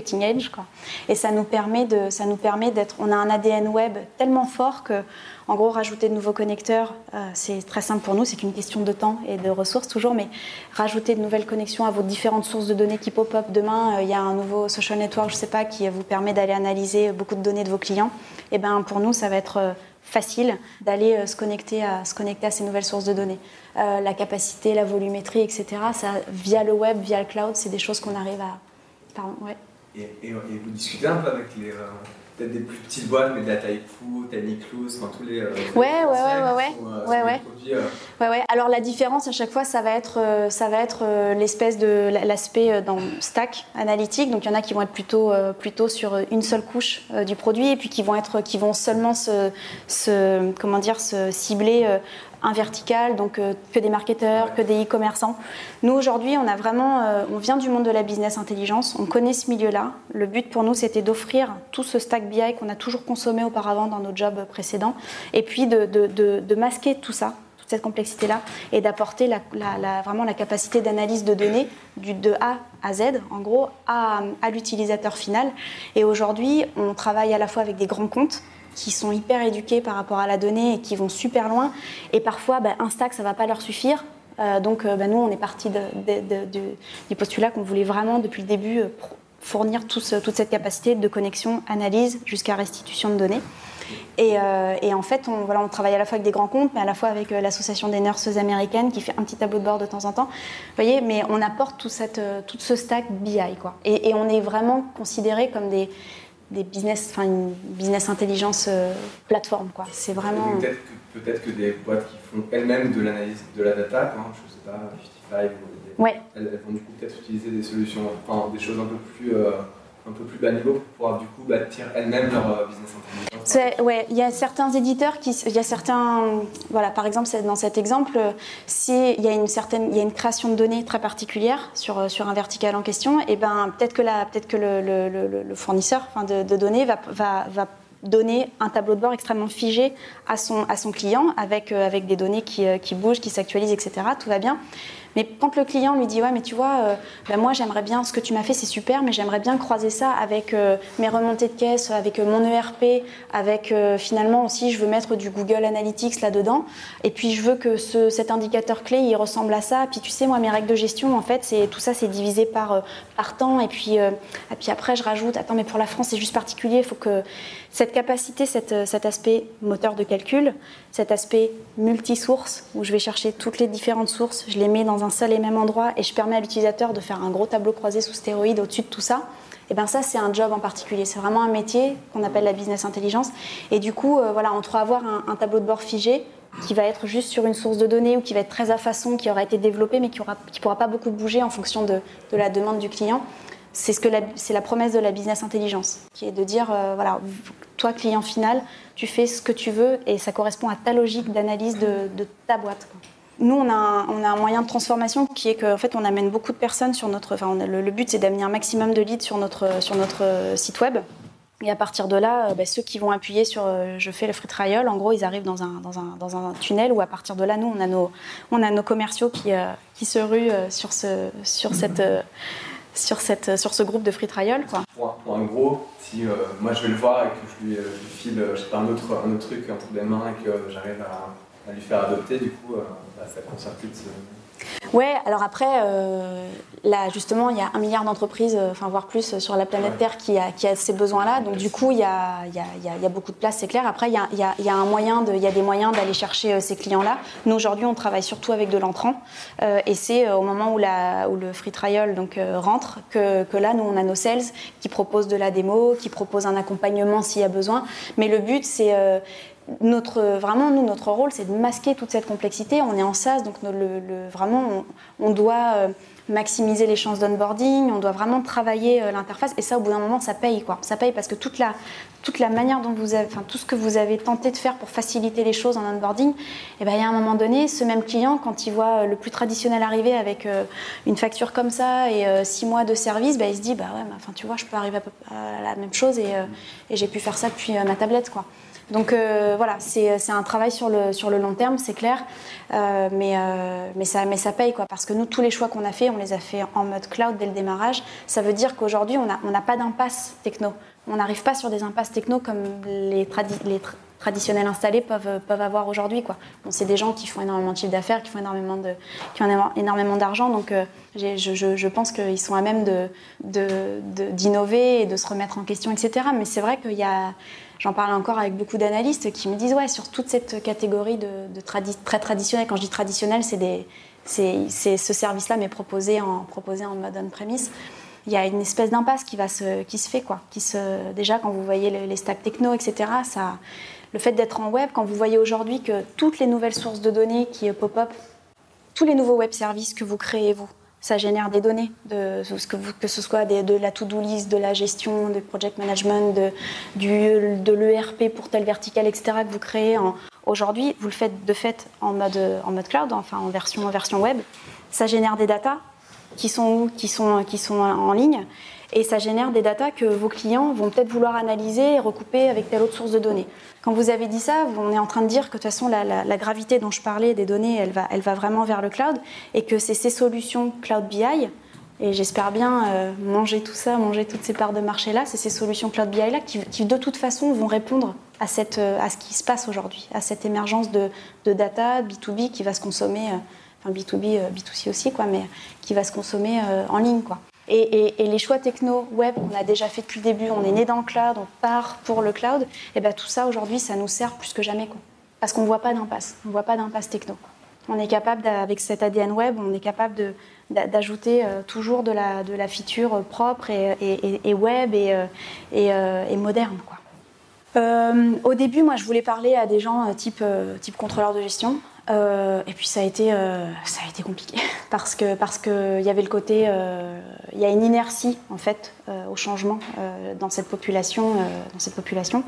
cutting quoi. Et ça nous permet de, ça nous permet d'être, on a un ADN web tellement fort que en gros, rajouter de nouveaux connecteurs, euh, c'est très simple pour nous, c'est qu'une question de temps et de ressources toujours, mais rajouter de nouvelles connexions à vos différentes sources de données qui pop-up. Demain, euh, il y a un nouveau social network, je sais pas, qui vous permet d'aller analyser beaucoup de données de vos clients. Et eh ben pour nous, ça va être euh, facile d'aller se connecter à se connecter à ces nouvelles sources de données. la capacité, la volumétrie, etc. Ça, via le web, via le cloud, c'est des choses qu'on arrive à. Pardon, ouais. Et, et, vous discutez un peu avec les, peut-être des plus petites boîtes, mais de la taille fou, Tiny Close, enfin tous les. Euh, ouais, ouais, ouais, ouais, ouais, euh, ouais, ouais. Euh. ouais, ouais. Alors la différence à chaque fois, ça va être, ça va être l'espèce de l'aspect dans stack analytique. Donc il y en a qui vont être plutôt, plutôt sur une seule couche du produit, et puis qui vont être, qui vont seulement se, se comment dire, se cibler un vertical, donc euh, que des marketeurs, que des e-commerçants. Nous aujourd'hui, on a vraiment, euh, on vient du monde de la business intelligence, on connaît ce milieu-là. Le but pour nous, c'était d'offrir tout ce stack BI qu'on a toujours consommé auparavant dans nos jobs précédents, et puis de, de, de, de masquer tout ça, toute cette complexité-là, et d'apporter la, la, vraiment la capacité d'analyse de données du, de A à Z, en gros, à, à l'utilisateur final. Et aujourd'hui, on travaille à la fois avec des grands comptes qui sont hyper éduqués par rapport à la donnée et qui vont super loin. Et parfois, bah, un stack, ça va pas leur suffire. Euh, donc, euh, bah, nous, on est parti du postulat qu'on voulait vraiment, depuis le début, euh, fournir toute cette capacité de connexion, analyse, jusqu'à restitution de données. Et, en fait, on, voilà, on travaille à la fois avec des grands comptes, mais à la fois avec l'association des nurses américaines qui fait un petit tableau de bord de temps en temps. Vous voyez, mais on apporte tout, cette, tout ce stack BI, quoi. Et on est vraiment considérés comme des, des business, enfin une business intelligence euh, plateforme quoi. C'est vraiment. Peut-être que, peut que, des boîtes qui font elles-mêmes de l'analyse de la data, hein, je sais pas, 55, ouais. elles, vont du coup peut-être utiliser des solutions, enfin des choses un peu plus euh, un peu plus bas niveau pour pouvoir du coup bâtir elles-mêmes leur euh, business intelligence. Ouais, il y a certains éditeurs qui, il y a certains, voilà, par exemple dans cet exemple, s'il y a une certaine, il y a une création de données très particulière sur euh, sur un vertical en question, et eh ben peut-être que la, peut-être que le, fournisseur enfin, de, données va, va, va donner un tableau de bord extrêmement figé à son, à son client avec, euh, avec des données qui, qui bougent, qui s'actualisent, etc. Tout va bien. Mais quand le client lui dit ouais mais tu vois, euh, ben moi j'aimerais bien ce que tu m'as fait c'est super, mais j'aimerais bien croiser ça avec euh, mes remontées de caisse, avec euh, mon ERP, avec finalement aussi je veux mettre du Google Analytics là-dedans, et puis je veux que ce, cet indicateur clé il ressemble à ça. Puis tu sais moi mes règles de gestion en fait c'est tout ça c'est divisé par temps, et puis après je rajoute attends mais pour la France c'est juste particulier, il faut que cette capacité, cet aspect moteur de calcul, cet aspect multi-source, où je vais chercher toutes les différentes sources, je les mets dans un seul et même endroit et je permets à l'utilisateur de faire un gros tableau croisé sous stéroïde au-dessus de tout ça, et eh bien ça c'est un job en particulier. C'est vraiment un métier qu'on appelle la business intelligence. Et du coup, euh, voilà, entre avoir un, tableau de bord figé qui va être juste sur une source de données ou qui va être très à façon, qui aura été développé mais qui ne pourra pas beaucoup bouger en fonction de la demande du client, c'est ce que c'est la promesse de la business intelligence, qui est de dire euh, voilà, toi client final, tu fais ce que tu veux et ça correspond à ta logique d'analyse de, ta boîte. Nous, on a, un, on a, un, moyen de transformation qui est qu'en fait, on amène beaucoup de personnes sur notre. Enfin, le, but, c'est d'amener un maximum de leads sur notre, sur notre euh, site web. Et à partir de là, euh, bah, ceux qui vont appuyer sur je fais le free trial, en gros, ils arrivent dans un, dans un, dans un tunnel où à partir de là, nous, on a nos, on a nos commerciaux qui, qui se ruent sur, ce, sur cette sur, cette, sur ce groupe de free trial. Quoi. Pour, un, gros, si euh, moi je vais le voir et que je lui, euh, file euh, un, autre, un autre truc entre les mains et que j'arrive à, lui faire adopter, du coup, bah, ça conserve plus de Ouais, alors après, euh, là justement, il y a un milliard d'entreprises, euh, enfin voire plus, sur la planète Terre qui a, qui a ces besoins-là. Donc du coup, il y a, y, a, y a, beaucoup de place, c'est clair. Après, il y a, y a, un moyen, il y a des moyens d'aller chercher euh, ces clients-là. Nous aujourd'hui, on travaille surtout avec de l'entrant, euh, et c'est au moment où, la, où le free trial donc rentre que, que, là, nous on a nos sales qui proposent de la démo, qui proposent un accompagnement s'il y a besoin. Mais le but, c'est notre, vraiment, nous, notre rôle, c'est de masquer toute cette complexité. On est en SaaS, donc le, vraiment, on, doit euh, maximiser les chances d'onboarding, on doit vraiment travailler euh, l'interface. Et ça, au bout d'un moment, ça paye. Quoi. Ça paye parce que toute la, toute la manière dont vous avez, tout ce que vous avez tenté de faire pour faciliter les choses en onboarding, eh ben, il y a un moment donné, ce même client, quand il voit le plus traditionnel arriver avec une facture comme ça et six mois de service, ben, il se dit, bah ouais, tu vois, je peux arriver à, la même chose et, et j'ai pu faire ça depuis ma tablette. Quoi. Donc euh, voilà, c'est un travail sur le, sur le long terme, c'est clair, euh, mais, euh, mais, ça, mais ça paye quoi, parce que nous, tous les choix qu'on a fait, on les a fait en mode cloud dès le démarrage. Ça veut dire qu'aujourd'hui, on n'a on pas d'impasse techno. On n'arrive pas sur des impasses techno comme les, traditionnels installés peuvent, peuvent avoir aujourd'hui. Bon, c'est des gens qui font énormément de chiffre d'affaires, qui font énormément, de, qui ont énormément d'argent, donc je, je, je, pense qu'ils sont à même d'innover de, de, et de se remettre en question, etc. Mais c'est vrai qu'il y a J'en parle encore avec beaucoup d'analystes qui me disent ouais sur toute cette catégorie de, très traditionnelle. Quand je dis traditionnel, c'est ce service-là mais proposé en mode on-premise. Il y a une espèce d'impasse qui se fait quoi. Déjà quand vous voyez les, stacks techno etc. Le fait d'être en web, quand vous voyez aujourd'hui que toutes les nouvelles sources de données qui pop-up, tous les nouveaux web services que vous créez vous, ça génère des données, de, que, ce soit de la to-do list, de la gestion, du project management, de, du, de l'ERP pour telle verticale, etc., que vous créez. Aujourd'hui, vous le faites de fait en mode, en mode cloud, enfin en version, version web. Ça génère des datas qui sont, qui sont, qui sont en ligne et ça génère des datas que vos clients vont peut-être vouloir analyser et recouper avec telle autre source de données. Quand vous avez dit ça, on est en train de dire que de toute façon la, gravité dont je parlais des données, elle va, vraiment vers le cloud et que c'est ces solutions cloud BI et j'espère bien euh, manger tout ça, manger toutes ces parts de marché là, c'est ces solutions cloud BI là qui, de toute façon vont répondre euh, à ce qui se passe aujourd'hui, à cette émergence de, de, data B2B qui va se consommer, euh, enfin B2B, B2C aussi quoi, mais qui va se consommer en ligne quoi. Et, les choix techno web qu'on a déjà fait depuis le début, on est né dans le cloud, on part pour le cloud, et bien tout ça aujourd'hui, ça nous sert plus que jamais. Quoi. Parce qu'on ne voit pas d'impasse, on ne voit pas d'impasse techno. On est capable, avec cet ADN web, on est capable d'ajouter euh, toujours de la, feature propre et, web et, euh, euh, moderne. Quoi. au début, moi, je voulais parler à des gens type contrôleur de gestion. Euh, et puis ça a été, euh, ça a été compliqué parce que parce que il y avait le côté, euh, il y a une inertie en fait au changement dans cette population, dans cette population.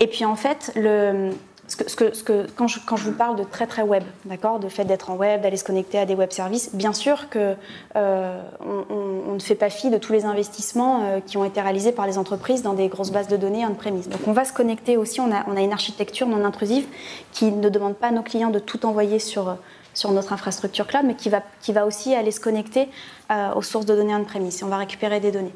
Et puis en fait le ce que, quand, je, vous parle de très très web, d'accord, de fait d'être en web, d'aller se connecter à des web services, bien sûr que euh, on, ne fait pas fi de tous les investissements euh, qui ont été réalisés par les entreprises dans des grosses bases de données on-premise. Donc on va se connecter aussi, on a, une architecture non intrusive qui ne demande pas à nos clients de tout envoyer sur, sur notre infrastructure cloud, mais qui va, aussi aller se connecter euh, aux sources de données on-premise et on va récupérer des données.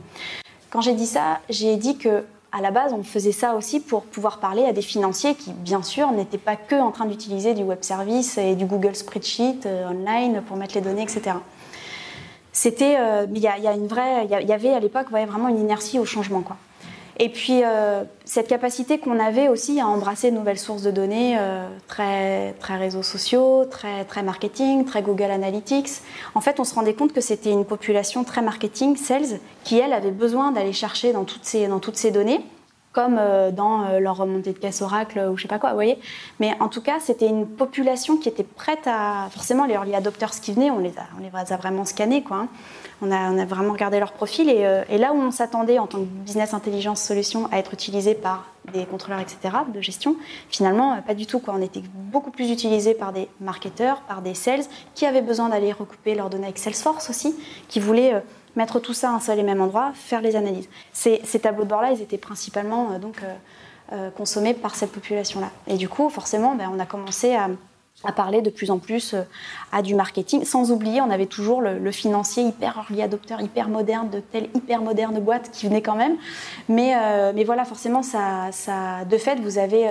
Quand j'ai dit ça, j'ai dit que à la base, on faisait ça aussi pour pouvoir parler à des financiers qui, bien sûr, n'étaient pas que en train d'utiliser du web service et du Google Spreadsheet euh, online pour mettre les données, etc. C'était, euh, il y, a une vraie, il y, avait à l'époque vraiment une inertie au changement, quoi. Et puis, euh, cette capacité qu'on avait aussi à embrasser de nouvelles sources de données, très, très réseaux sociaux, très, très marketing, très Google Analytics. En fait, on se rendait compte que c'était une population très marketing, sales, qui, elle, avait besoin d'aller chercher dans toutes ces, dans toutes ces données comme euh, dans euh, leur remontée de caisse Oracle ou je sais pas quoi, vous voyez. Mais en tout cas, c'était une population qui était prête à. Forcément, les early adopters qui venaient, on les a, on les a vraiment scannés, quoi. On, a, a vraiment regardé leur profil et, euh, et là où on s'attendait en tant que business intelligence solution à être utilisé par des contrôleurs, etc., de gestion, finalement, pas du tout. Quoi. On était beaucoup plus utilisé par des marketeurs, par des sales qui avaient besoin d'aller recouper leurs données avec Salesforce aussi, qui voulaient mettre tout ça à un seul et même endroit, faire les analyses. Ces, tableaux de bord-là, ils étaient principalement euh, donc, euh, euh, consommés par cette population-là. Et du coup, forcément, ben, on a commencé à, parler de plus en plus à du marketing, sans oublier, on avait toujours le, financier hyper early adopteur, hyper moderne, de telle hyper moderne boîte qui venait quand même. Mais, mais voilà, forcément, ça, ça, de fait, vous avez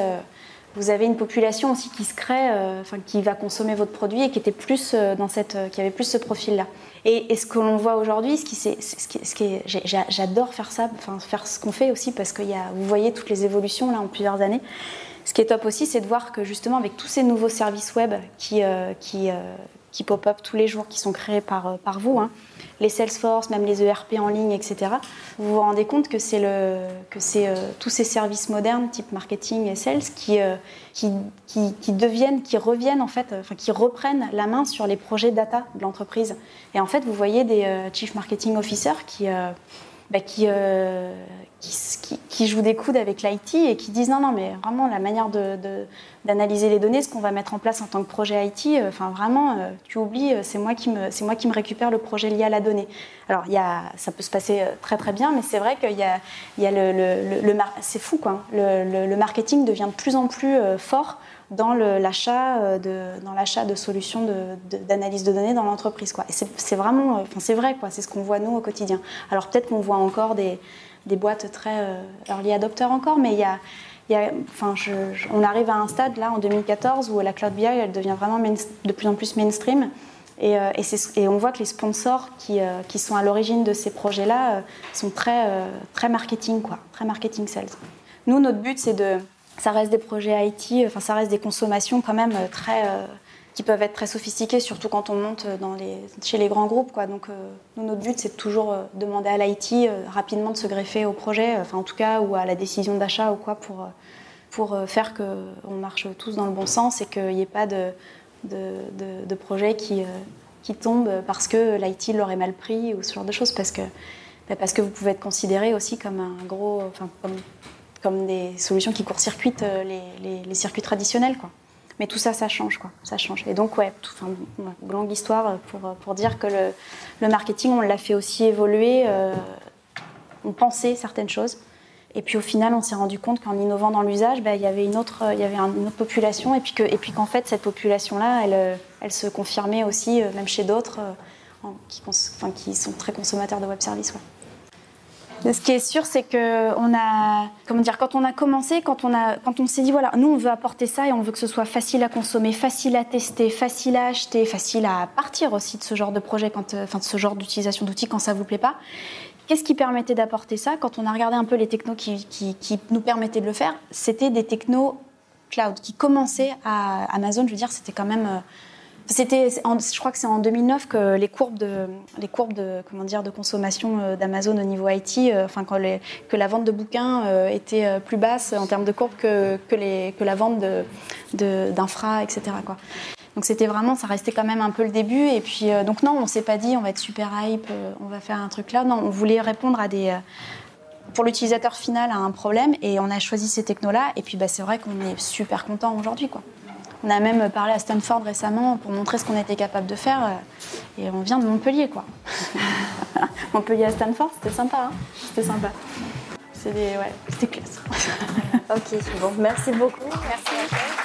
vous avez une population aussi qui se crée, qui va consommer votre produit et qui était plus dans cette, qui avait plus ce profil-là. Et, ce que l'on voit aujourd'hui, ce qui, ce qui, ce qui j'adore faire ça, faire ce qu'on fait aussi parce que y a, vous voyez toutes les évolutions là en plusieurs années. Ce qui est top aussi, c'est de voir que justement avec tous ces nouveaux services web qui, euh, qui, euh, qui pop-up tous les jours, qui sont créés par, par vous. Hein les Salesforce, même les ERP en ligne, etc., vous vous rendez compte que c'est le, que c'est euh, tous ces services modernes, type marketing et sales, qui, euh, qui, qui, deviennent, qui reviennent en fait, enfin qui reprennent la main sur les projets data de l'entreprise. Et en fait, vous voyez des euh, chief marketing officers qui bah, qui, qui, jouent des coudes avec l'IT et qui disent non, non, mais vraiment la manière d'analyser les données, ce qu'on va mettre en place en tant que projet IT, euh, enfin vraiment, euh, tu oublies, euh, c'est moi, qui me, moi qui me récupère le projet lié à la donnée. Alors, y a, ça peut se passer très très bien, mais c'est vrai qu'il y a, y a le, le, c'est fou quoi. Le, marketing devient de plus en plus fort dans l'achat de, dans l'achat de solutions d'analyse de, données dans l'entreprise. Quoi. C'est vraiment, enfin, c'est vrai, quoi. c'est ce qu'on voit nous au quotidien. Alors peut-être qu'on voit encore des, des boîtes très euh, early adopteurs encore, mais il y a, enfin, on arrive à un stade là en 2014 où la cloud BI devient vraiment de plus en plus mainstream. Et, euh, et, et, on voit que les sponsors qui, euh, qui sont à l'origine de ces projets-là sont très, très marketing, quoi, très marketing sales. Nous, notre but, c'est de. Ça reste des projets IT, enfin, ça reste des consommations quand même très qui peuvent être très sophistiqués, surtout quand on monte les, chez les grands groupes. Donc, euh, notre but, c'est de toujours euh, demander à l'IT euh, rapidement de se greffer au projet, enfin, en tout cas, ou à la décision d'achat ou quoi, pour, pour faire qu'on marche tous dans le bon sens et qu'il n'y ait pas de, de, de, projet qui, qui tombe parce que l'IT l'aurait mal pris ou ce genre de choses, parce que, bah, parce que vous pouvez être considéré aussi comme un gros, enfin, comme, comme des solutions qui court-circuitent les, les, circuits traditionnels. Quoi. Mais tout ça, ça change, quoi. Ça change. Et donc, ouais, tout, longue histoire pour, pour dire que le, marketing, on l'a fait aussi évoluer. Euh, on pensait certaines choses. Et puis au final, on s'est rendu compte qu'en innovant dans l'usage, bah, il y avait une autre, il y avait une autre population, et puis que, et puis qu'en fait cette population-là, elle, elle se confirmait aussi, euh, même chez d'autres, euh, qui sont très consommateurs de web services. Ouais. Ce qui est sûr, c'est que on a, comment dire, quand on a commencé, quand on a, quand on s'est dit voilà, nous on veut apporter ça et on veut que ce soit facile à consommer, facile à tester, facile à acheter, facile à partir aussi de ce genre de projet, quand, euh, enfin de ce genre d'utilisation d'outils quand ça vous plaît pas. Qu'est-ce qui permettait d'apporter ça? Quand on a regardé un peu les technos qui, qui, nous permettaient de le faire, c'était des technos cloud qui commençaient à Amazon. Je veux dire, c'était quand même euh, c'était, je crois que c'est en 2009 que les courbes de, les courbes de, comment dire, de consommation euh, d'Amazon au niveau IT, euh, enfin quand que la vente de bouquins euh, était plus basse en termes de courbes que, que, les, que la vente de, d'infra, etc. Donc c'était vraiment, ça restait quand même un peu le début. Et puis donc non, on s'est pas dit on va être super hype, on va faire un truc là. Non, on voulait répondre à des pour l'utilisateur final à un problème et on a choisi ces technos là. Et puis bah, c'est vrai qu'on est super content aujourd'hui quoi. On a même parlé à Stanford récemment pour montrer ce qu'on était capable de faire. Euh, et on vient de Montpellier, quoi. Montpellier à Stanford, c'était sympa. Hein c'était sympa. C'était ouais, classe. ok, bon, merci beaucoup. Merci,